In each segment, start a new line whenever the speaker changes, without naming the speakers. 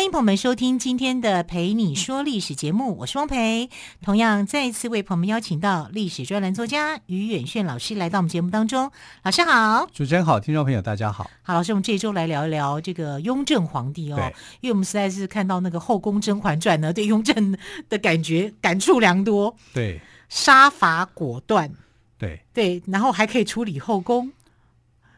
欢迎朋友们收听今天的《陪你说历史》节目，我是汪培。同样，再一次为朋友们邀请到历史专栏作家于远炫老师来到我们节目当中。老师好，
主持人好，听众朋友大家好。
好，老师，我们这一周来聊一聊这个雍正皇帝哦，因为我们实在是看到那个《后宫甄嬛传》呢，对雍正的感觉感触良多。
对，
杀伐果断，
对
对，然后还可以处理后宫。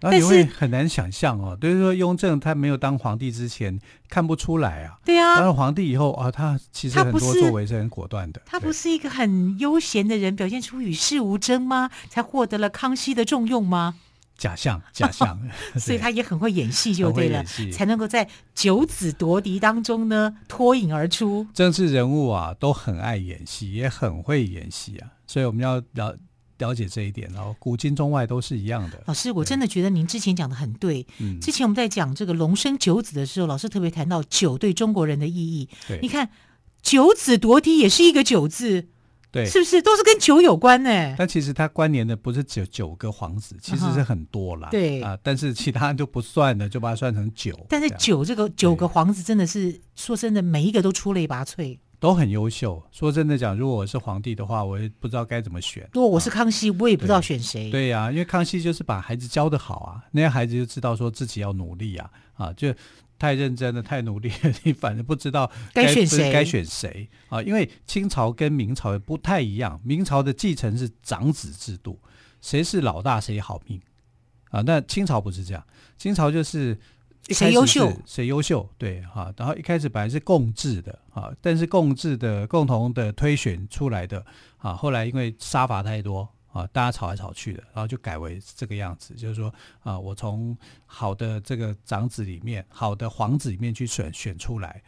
然后你会很难想象哦，就是说雍正他没有当皇帝之前看不出来啊，
对啊，
当了皇帝以后啊，他其实很多作为是很果断的。
他不是一个很悠闲的人，表现出与世无争吗？才获得了康熙的重用吗？
假象，假象。
所以他也很会演戏，就对了，才能够在九子夺嫡当中呢脱颖而出。
政治人物啊，都很爱演戏，也很会演戏啊，所以我们要了。了解这一点，然后古今中外都是一样的。
老师，我真的觉得您之前讲的很对。
嗯，
之前我们在讲这个龙生九子的时候，老师特别谈到九对中国人的意义。
对，
你看九子夺嫡也是一个九字，
对，
是不是都是跟九有关呢？
但其实它关联的不是只有九个皇子，其实是很多啦。
对
啊，但是其他人就不算了，就把它算成九。
但是九这个九个皇子真的是说真的，每一个都出类拔萃。
都很优秀。说真的讲，如果我是皇帝的话，我也不知道该怎么选。
如果我是康熙，啊、我也不知道选谁。
对呀、啊，因为康熙就是把孩子教得好啊，那些孩子就知道说自己要努力啊，啊，就太认真了，太努力了，你反正不知道该选谁，该选谁啊。因为清朝跟明朝也不太一样，明朝的继承是长子制度，谁是老大谁好命啊。那清朝不是这样，清朝就是。谁优秀？谁优秀？对哈，然后一开始本来是共治的啊，但是共治的共同的推选出来的啊，后来因为杀伐太多啊，大家吵来吵去的，然后就改为这个样子，就是说啊，我从好的这个长子里面，好的皇子里面去选选出来。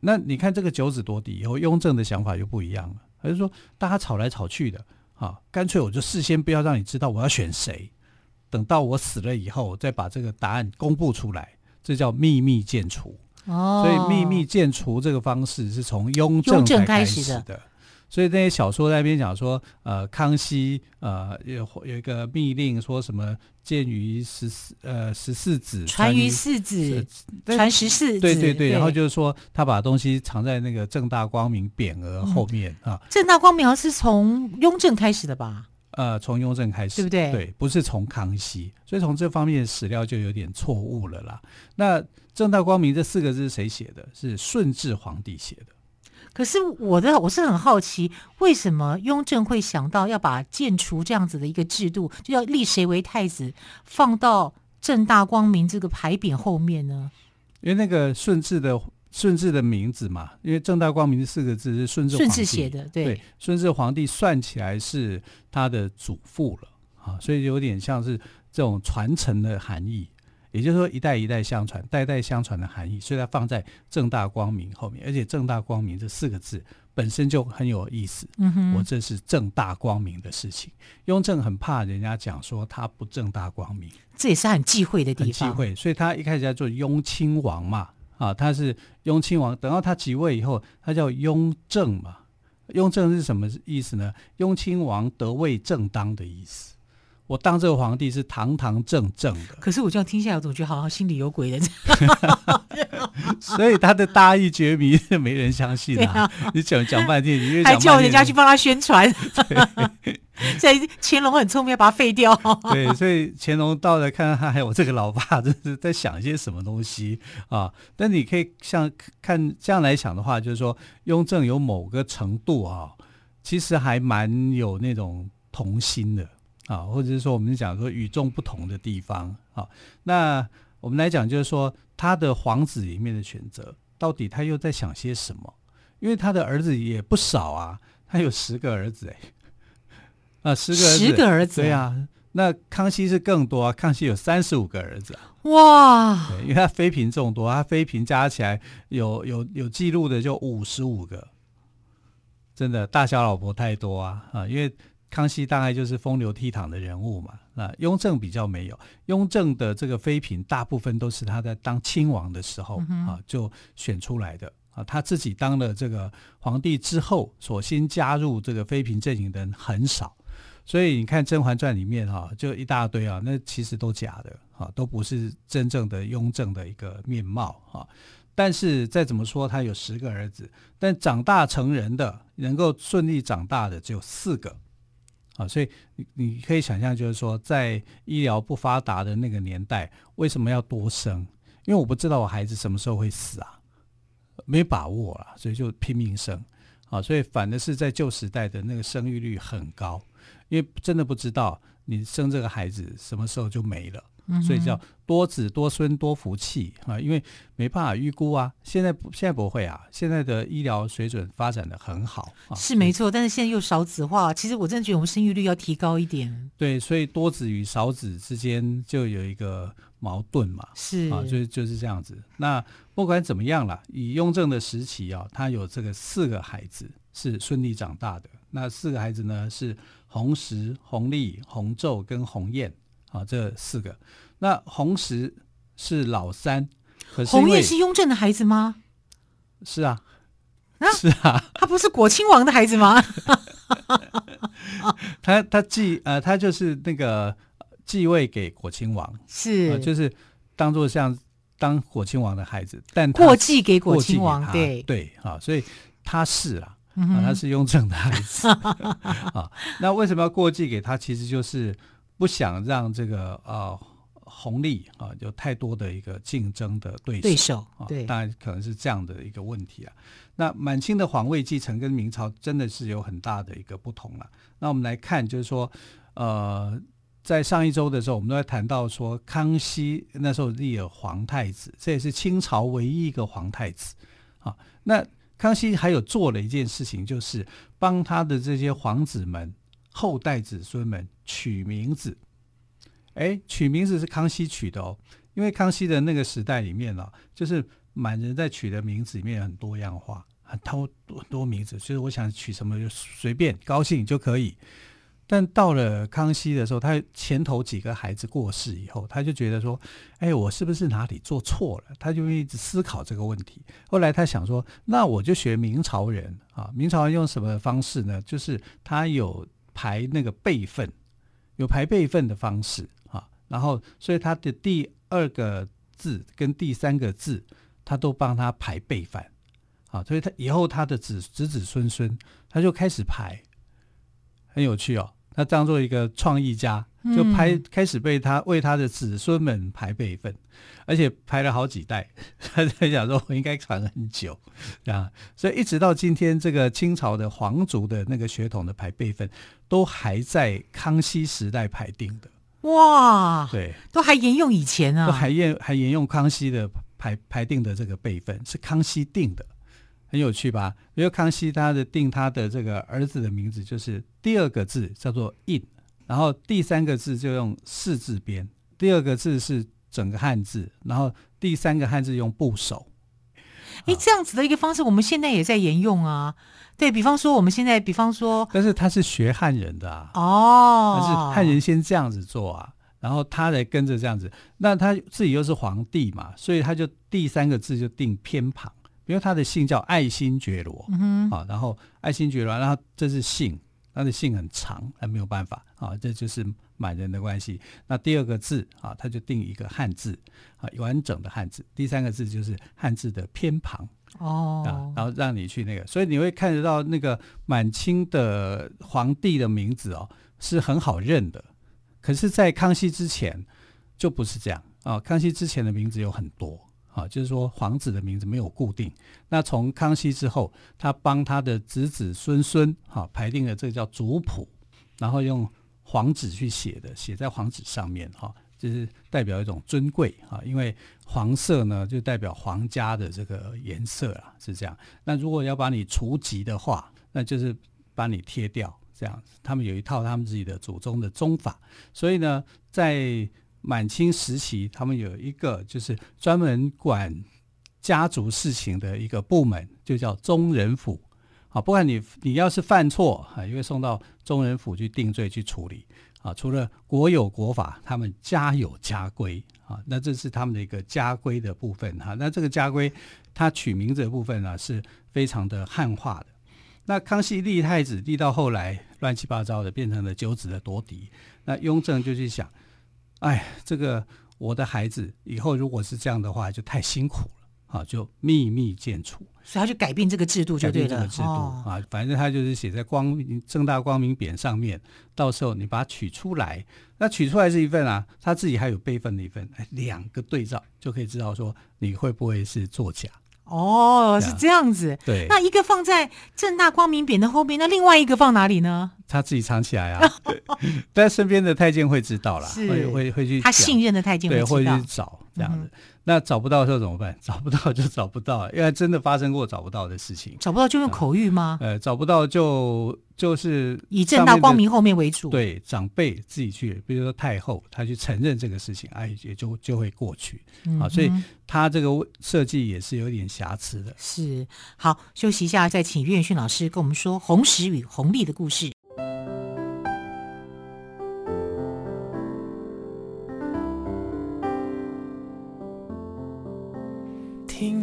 那你看这个九子夺嫡以后，雍正的想法就不一样了，他就说大家吵来吵去的啊，干脆我就事先不要让你知道我要选谁，等到我死了以后，再把这个答案公布出来。这叫秘密建除
哦，
所以秘密建除这个方式是从雍正才开始的。所以那些小说在那边讲说，呃，康熙呃有有一个密令，说什么鉴于十四呃十四子
传于四子，传十四子，
对对对，然后就是说他把东西藏在那个正大光明匾额后面、嗯、啊。
正大光明是从雍正开始的吧？
呃，从雍正开始，对不对？对，不是从康熙，所以从这方面史料就有点错误了啦。那“正大光明”这四个字是谁写的？是顺治皇帝写的。
可是我的我是很好奇，为什么雍正会想到要把建除这样子的一个制度，就要立谁为太子，放到“正大光明”这个牌匾后面呢？
因为那个顺治的。顺治的名字嘛，因为正大光明这四个字是顺治皇帝
写的，对，
对，顺治皇帝算起来是他的祖父了啊，所以有点像是这种传承的含义，也就是说一代一代相传，代代相传的含义，所以它放在正大光明后面，而且正大光明这四个字本身就很有意思。嗯哼，我这是正大光明的事情，雍正很怕人家讲说他不正大光明，
这也是很忌讳的地方，
很忌讳，所以他一开始在做雍亲王嘛。啊，他是雍亲王，等到他即位以后，他叫雍正嘛。雍正是什么意思呢？雍亲王得位正当的意思。我当这个皇帝是堂堂正正的。
可是我这样听下来，我总觉得好像心里有鬼的。
所以他的大义绝迷是没人相信啊！啊你讲讲半天，你
还叫人家去帮他宣传。所以乾隆很聪明，要把他废掉。
对，所以乾隆到了看看他，还有这个老爸，这是在想一些什么东西啊？但你可以像看这样来想的话，就是说雍正有某个程度啊，其实还蛮有那种童心的。啊，或者是说，我们讲说与众不同的地方啊，那我们来讲，就是说他的皇子里面的选择，到底他又在想些什么？因为他的儿子也不少啊，他有十个儿子哎，啊，十个儿子，
十个儿子，
对啊，那康熙是更多啊，康熙有三十五个儿子啊，
哇，
因为他妃嫔众多，他妃嫔加起来有有有记录的就五十五个，真的大小老婆太多啊啊，因为。康熙大概就是风流倜傥的人物嘛。那雍正比较没有，雍正的这个妃嫔大部分都是他在当亲王的时候、嗯、啊就选出来的啊。他自己当了这个皇帝之后，所新加入这个妃嫔阵营的人很少。所以你看《甄嬛传》里面哈，就一大堆啊，那其实都假的啊，都不是真正的雍正的一个面貌啊。但是再怎么说，他有十个儿子，但长大成人的，能够顺利长大的只有四个啊。所以你你可以想象，就是说，在医疗不发达的那个年代，为什么要多生？因为我不知道我孩子什么时候会死啊，没把握啊，所以就拼命生啊。所以反的是在旧时代的那个生育率很高。因为真的不知道你生这个孩子什么时候就没了，所以叫多子多孙多福气啊。因为没办法预估啊，现在现在不会啊，现在的医疗水准发展的很好，啊、
是没错。但是现在又少子化，其实我真的觉得我们生育率要提高一点。
对，所以多子与少子之间就有一个矛盾嘛，
是啊，
就就是这样子。那不管怎么样了，以雍正的时期啊，他有这个四个孩子是顺利长大的。那四个孩子呢是。弘时、弘历、弘昼跟弘验，啊，这四个。那弘时是老三，可是
弘验是雍正的孩子吗？
是啊，
啊
是啊，
他不是果亲王的孩子吗？
他他继呃，他就是那个继位给果亲王，
是、
呃，就是当做像当果亲王的孩子，但
过继给果亲王，对
对啊，所以他是啊。啊，他是雍正的孩子 啊。那为什么要过继给他？其实就是不想让这个呃红利啊有太多的一个竞争的对手。
对手，对，
当然可能是这样的一个问题啊。那满清的皇位继承跟明朝真的是有很大的一个不同了。那我们来看，就是说，呃，在上一周的时候，我们都在谈到说，康熙那时候立了皇太子，这也是清朝唯一一个皇太子啊。那康熙还有做了一件事情，就是帮他的这些皇子们、后代子孙们取名字。哎，取名字是康熙取的哦，因为康熙的那个时代里面呢，就是满人在取的名字里面很多样化，很多多多名字，所以我想取什么就随便高兴就可以。但到了康熙的时候，他前头几个孩子过世以后，他就觉得说：“哎，我是不是哪里做错了？”他就一直思考这个问题。后来他想说：“那我就学明朝人啊，明朝人用什么方式呢？就是他有排那个辈分，有排辈分的方式啊。然后，所以他的第二个字跟第三个字，他都帮他排辈分啊。所以他以后他的子子子孙孙，他就开始排，很有趣哦。”他当做一个创意家，就排开始被他为他的子孙们排辈分，而且排了好几代。他在想说，我应该传很久啊，所以一直到今天，这个清朝的皇族的那个血统的排辈分，都还在康熙时代排定的。
哇，
对，
都还沿用以前啊，
都还沿还沿用康熙的排排定的这个辈分，是康熙定的。很有趣吧？因为康熙他的定他的这个儿子的名字，就是第二个字叫做印，然后第三个字就用四字边，第二个字是整个汉字，然后第三个汉字用部首。
哎，这样子的一个方式，我们现在也在沿用啊。对，比方说，我们现在比方说，
但是他是学汉人的啊。
哦，
但是汉人先这样子做啊，然后他来跟着这样子，那他自己又是皇帝嘛，所以他就第三个字就定偏旁。因为他的姓叫爱新觉罗，嗯、啊，然后爱新觉罗，然后这是姓，他的姓很长，还没有办法啊，这就是满人的关系。那第二个字啊，他就定一个汉字啊，完整的汉字。第三个字就是汉字的偏旁
哦，
啊，然后让你去那个，所以你会看得到那个满清的皇帝的名字哦，是很好认的。可是，在康熙之前就不是这样啊，康熙之前的名字有很多。啊，就是说皇子的名字没有固定。那从康熙之后，他帮他的子子孙孙哈排定了这个叫族谱，然后用黄纸去写的，写在黄纸上面哈，就是代表一种尊贵哈。因为黄色呢，就代表皇家的这个颜色啊，是这样。那如果要把你除籍的话，那就是把你贴掉这样子。他们有一套他们自己的祖宗的宗法，所以呢，在满清时期，他们有一个就是专门管家族事情的一个部门，就叫宗人府。啊，不管你你要是犯错啊，也会送到中人府去定罪去处理啊。除了国有国法，他们家有家规啊，那这是他们的一个家规的部分哈、那这个家规，它取名字的部分呢、是非常的汉化的。那康熙立太子立到后来乱七八糟的，变成了九子的夺嫡。那雍正就去想，哎，这个我的孩子以后如果是这样的话，就太辛苦了。啊，就秘密建储，
所以他就改变这个制度就对了。
改变这个制度、哦、啊，反正他就是写在光明正大光明匾上面，到时候你把它取出来，那取出来是一份啊，他自己还有备份的一份，哎，两个对照就可以知道说你会不会是作假。
哦，是这样子。
对，
那一个放在正大光明匾的后面，那另外一个放哪里呢？
他自己藏起来啊，但身边的太监会知道啦，会会会去，
他信任的太监会知道，
对，会去找这样子。嗯那找不到的时候怎么办？找不到就找不到，因为真的发生过找不到的事情。
找不到就用口谕吗？
呃，找不到就就是
以正大光明后面为主。
对，长辈自己去，比如说太后，她去承认这个事情，哎，也就就会过去。嗯、啊，所以他这个设计也是有点瑕疵的。
是，好，休息一下，再请岳远逊老师跟我们说红石与红历的故事。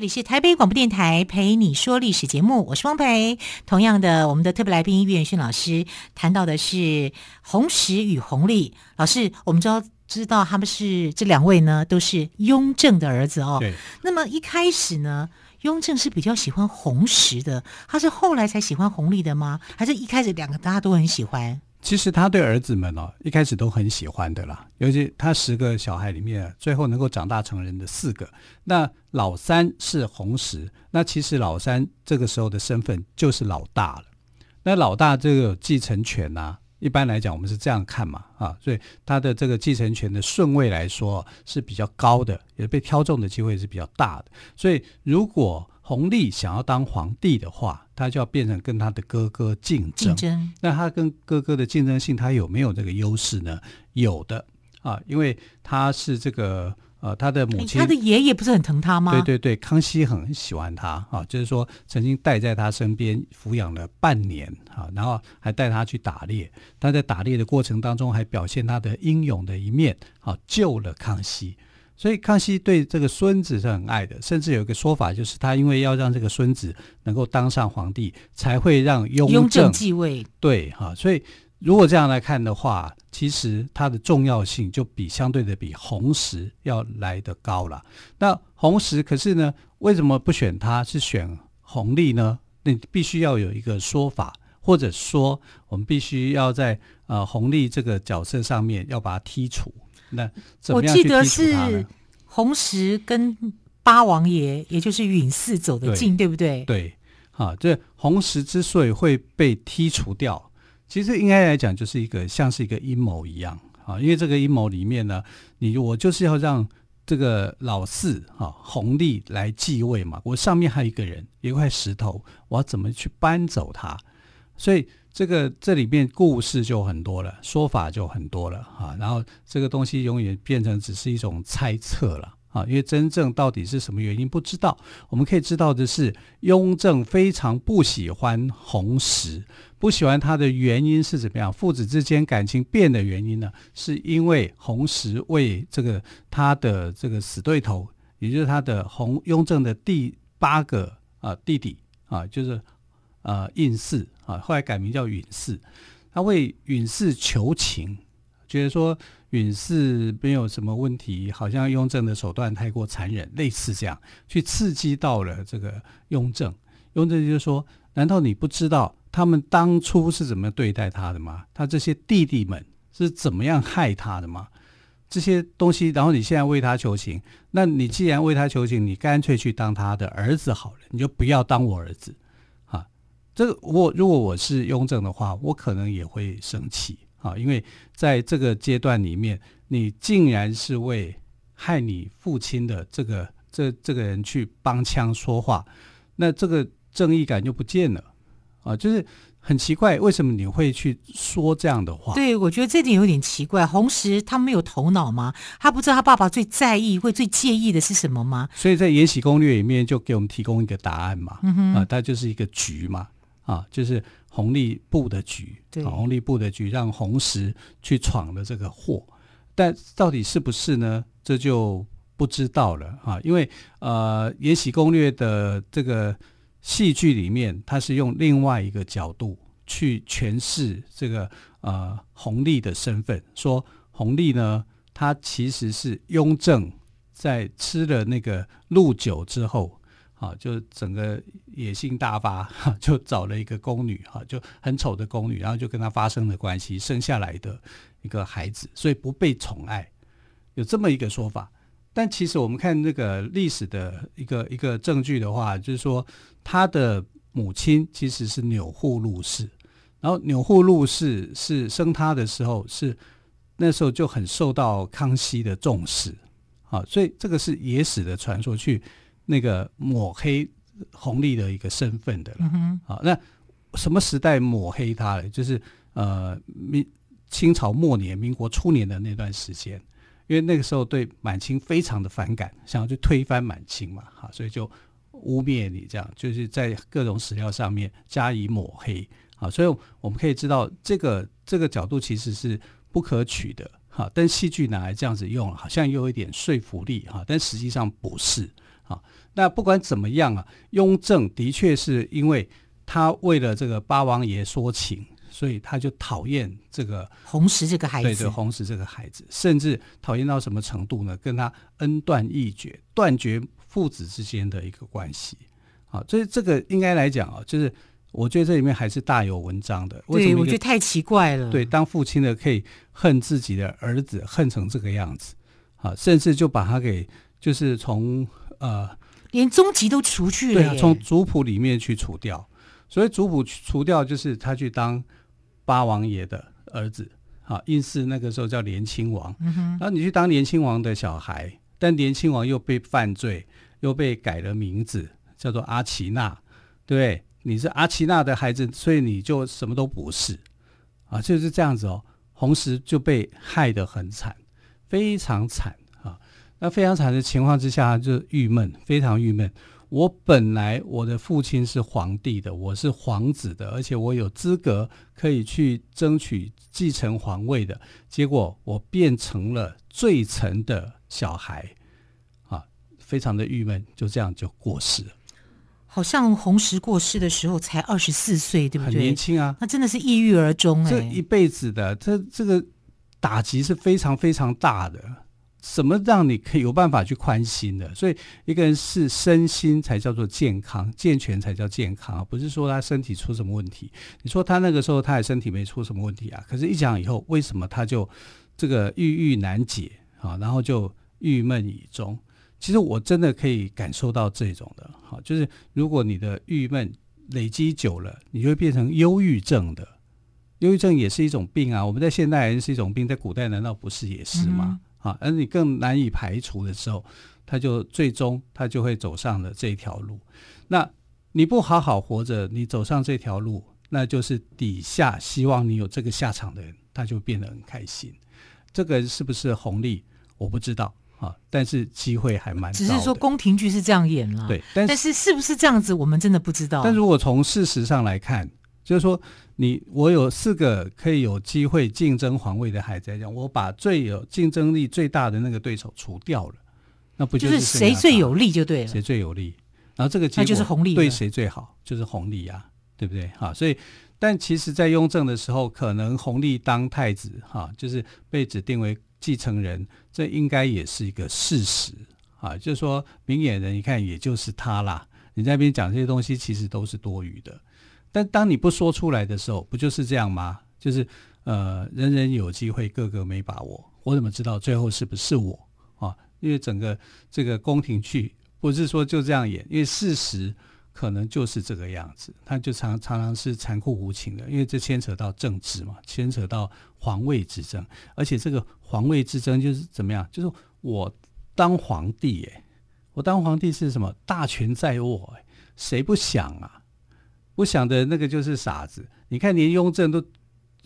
这里是台北广播电台陪你说历史节目，我是汪培。同样的，我们的特别来宾岳远逊老师谈到的是红石与红利老师。我们知道，知道他们是这两位呢，都是雍正的儿子哦。
对。
那么一开始呢，雍正是比较喜欢红石的，他是后来才喜欢红利的吗？还是一开始两个大家都很喜欢？
其实他对儿子们哦，一开始都很喜欢的啦。尤其他十个小孩里面，最后能够长大成人的四个，那老三是红石。那其实老三这个时候的身份就是老大了。那老大这个继承权呐、啊，一般来讲我们是这样看嘛啊，所以他的这个继承权的顺位来说是比较高的，也被挑中的机会是比较大的。所以如果弘历想要当皇帝的话，他就要变成跟他的哥哥竞争。竞争。那他跟哥哥的竞争性，他有没有这个优势呢？有的啊，因为他是这个呃，他的母亲，
他的爷爷不是很疼他吗？
对对对，康熙很喜欢他啊，就是说曾经带在他身边抚养了半年啊，然后还带他去打猎。他在打猎的过程当中，还表现他的英勇的一面啊，救了康熙。所以康熙对这个孙子是很爱的，甚至有一个说法，就是他因为要让这个孙子能够当上皇帝，才会让雍正，
继位。
对哈，所以如果这样来看的话，其实它的重要性就比相对的比弘时要来得高了。那弘时可是呢，为什么不选他，是选弘历呢？那必须要有一个说法，或者说我们必须要在呃弘历这个角色上面要把它剔除。那
我记得是红石跟八王爷，也就是允祀走得近，对，对不对？
对，好，这红石之所以会被剔除掉，其实应该来讲就是一个像是一个阴谋一样啊，因为这个阴谋里面呢，你我就是要让这个老四哈弘历来继位嘛，我上面还有一个人，一块石头，我要怎么去搬走他？所以。这个这里面故事就很多了，说法就很多了哈，然后这个东西永远变成只是一种猜测了啊，因为真正到底是什么原因不知道。我们可以知道的是，雍正非常不喜欢弘时，不喜欢他的原因是怎么样？父子之间感情变的原因呢？是因为弘时为这个他的这个死对头，也就是他的弘雍正的第八个啊弟弟啊，就是。呃，胤祀啊，后来改名叫允祀。他为允祀求情，觉得说允祀没有什么问题，好像雍正的手段太过残忍，类似这样去刺激到了这个雍正。雍正就说：“难道你不知道他们当初是怎么对待他的吗？他这些弟弟们是怎么样害他的吗？这些东西，然后你现在为他求情，那你既然为他求情，你干脆去当他的儿子好了，你就不要当我儿子，这个我如果我是雍正的话，我可能也会生气啊，因为在这个阶段里面，你竟然是为害你父亲的这个这这个人去帮腔说话，那这个正义感就不见了啊，就是。很奇怪，为什么你会去说这样的话？
对，我觉得这点有点奇怪。红石他没有头脑吗？他不知道他爸爸最在意、会最介意的是什么吗？
所以在《延禧攻略》里面就给我们提供一个答案嘛，啊，它就是一个局嘛，啊，就是红利布的局，
对，
弘历布的局让红石去闯了这个祸，但到底是不是呢？这就不知道了啊，因为呃，《延禧攻略》的这个。戏剧里面，它是用另外一个角度去诠释这个呃弘历的身份，说弘历呢，他其实是雍正在吃了那个鹿酒之后，啊，就整个野性大发，就找了一个宫女，哈，就很丑的宫女，然后就跟他发生了关系，生下来的一个孩子，所以不被宠爱，有这么一个说法。但其实我们看那个历史的一个一个证据的话，就是说他的母亲其实是钮祜禄氏，然后钮祜禄氏是生他的时候是那时候就很受到康熙的重视，啊，所以这个是野史的传说，去那个抹黑红利的一个身份的了。啊，那什么时代抹黑他呢？就是呃明清朝末年、民国初年的那段时间。因为那个时候对满清非常的反感，想要去推翻满清嘛，哈，所以就污蔑你，这样就是在各种史料上面加以抹黑，啊，所以我们可以知道这个这个角度其实是不可取的，哈，但戏剧拿来这样子用，好像又有一点说服力，哈，但实际上不是，啊，那不管怎么样啊，雍正的确是因为他为了这个八王爷说情。所以他就讨厌这个
红石这个孩子，
对对，红石这个孩子，甚至讨厌到什么程度呢？跟他恩断义绝，断绝父子之间的一个关系。啊，所以这个应该来讲啊，就是我觉得这里面还是大有文章的。为什么？
对，我觉得太奇怪了。
对，当父亲的可以恨自己的儿子，恨成这个样子，啊，甚至就把他给就是从呃，
连宗籍都除去了，
对啊，从族谱里面去除掉。所以族谱除掉，就是他去当。八王爷的儿子，啊，应是那个时候叫连亲王。嗯，然后你去当连亲王的小孩，但连亲王又被犯罪，又被改了名字，叫做阿奇娜，对不对？你是阿奇娜的孩子，所以你就什么都不是，啊，就是这样子哦。红石就被害得很惨，非常惨啊。那非常惨的情况之下，就郁闷，非常郁闷。我本来我的父亲是皇帝的，我是皇子的，而且我有资格可以去争取继承皇位的，结果我变成了罪臣的小孩，啊，非常的郁闷，就这样就过世了。
好像洪石过世的时候才二十四岁，对不对？
很年轻啊，
那真的是抑郁而终哎，
这一辈子的，这这个打击是非常非常大的。什么让你可以有办法去宽心的？所以一个人是身心才叫做健康，健全才叫健康，不是说他身体出什么问题。你说他那个时候他的身体没出什么问题啊？可是，一讲以后，为什么他就这个郁郁难解啊？然后就郁闷以终。其实我真的可以感受到这种的，哈，就是如果你的郁闷累积久了，你就会变成忧郁症的。忧郁症也是一种病啊。我们在现代人是一种病，在古代难道不是也是吗？啊，而你更难以排除的时候，他就最终他就会走上了这条路。那你不好好活着，你走上这条路，那就是底下希望你有这个下场的人，他就变得很开心。这个是不是红利？我不知道啊，但是机会还蛮。
只是说宫廷剧是这样演了，
对，
但是但是是不是这样子，我们真的不知道。
但如果从事实上来看，就是说。你我有四个可以有机会竞争皇位的孩子来讲，我把最有竞争力最大的那个对手除掉了，那不就是
谁最有利就对了？
谁最有利？然后这个结果
就是红利
对谁最好？就是红利呀，对不对？哈，所以但其实，在雍正的时候，可能弘历当太子哈，就是被指定为继承人，这应该也是一个事实啊。就是说明眼人一看，也就是他啦。你在那边讲这些东西，其实都是多余的。但当你不说出来的时候，不就是这样吗？就是呃，人人有机会，个个没把握。我怎么知道最后是不是我啊？因为整个这个宫廷剧不是说就这样演，因为事实可能就是这个样子，它就常常常是残酷无情的，因为这牵扯到政治嘛，牵扯到皇位之争，而且这个皇位之争就是怎么样？就是我当皇帝，哎，我当皇帝是什么？大权在握，谁不想啊？不想的那个就是傻子。你看，连雍正都。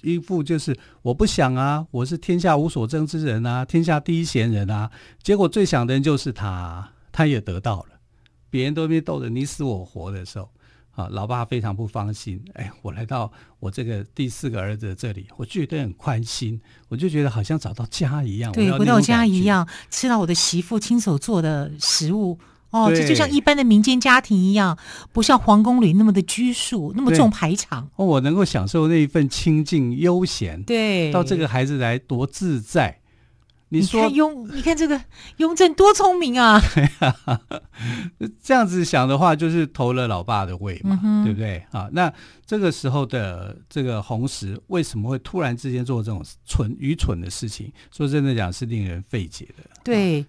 一副就是我不想啊，我是天下无所争之人啊，天下第一贤人啊。结果最想的人就是他，他也得到了，别人都被斗得你死我活的时候，啊，老爸非常不放心。哎，我来到我这个第四个儿子这里，我觉得很宽心，我就觉得好像找到家一样，
对，回到家一样，吃到我的媳妇亲手做的食物。哦，这就像一般的民间家庭一样，不像皇宫里那么的拘束，那么重排场。
哦，我能够享受那一份清静悠闲。
对，
到这个孩子来多自在。你说
你雍，你看这个雍正多聪明啊！
这样子想的话，就是投了老爸的位嘛，
嗯、
对不对啊？那这个时候的这个红石为什么会突然之间做这种蠢愚蠢的事情？说真的讲，是令人费解的。
对。啊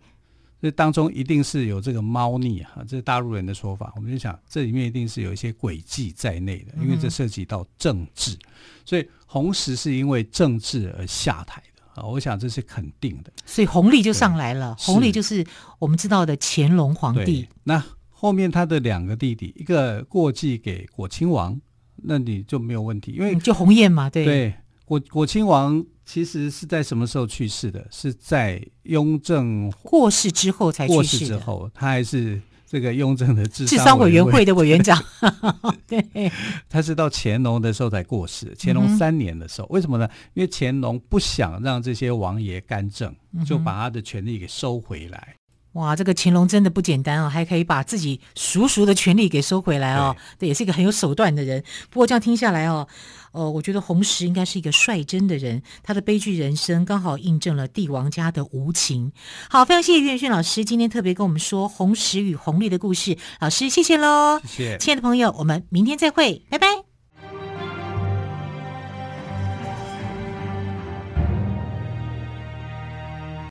这当中一定是有这个猫腻啊，这是大陆人的说法。我们就想，这里面一定是有一些诡计在内的，因为这涉及到政治，嗯、所以红石是因为政治而下台的啊。我想这是肯定的。
所以弘历就上来了，弘历就是我们知道的乾隆皇帝。
那后面他的两个弟弟，一个过继给果亲王，那你就没有问题，因为、
嗯、就鸿晏嘛，对
对，果果亲王。其实是在什么时候去世的？是在雍正
过世之后才去世。
过世之后，他还是这个雍正的治
商委员会的委员长。对，
他是到乾隆的时候才过世。乾隆三年的时候，嗯、为什么呢？因为乾隆不想让这些王爷干政，就把他的权力给收回来。
哇，这个乾隆真的不简单哦，还可以把自己叔叔的权力给收回来哦。这，也是一个很有手段的人。不过这样听下来哦，呃，我觉得红石应该是一个率真的人，他的悲剧人生刚好印证了帝王家的无情。好，非常谢谢岳轩老师今天特别跟我们说红石与弘历的故事。老师，谢谢喽。
谢谢，
亲爱的朋友，我们明天再会，拜拜。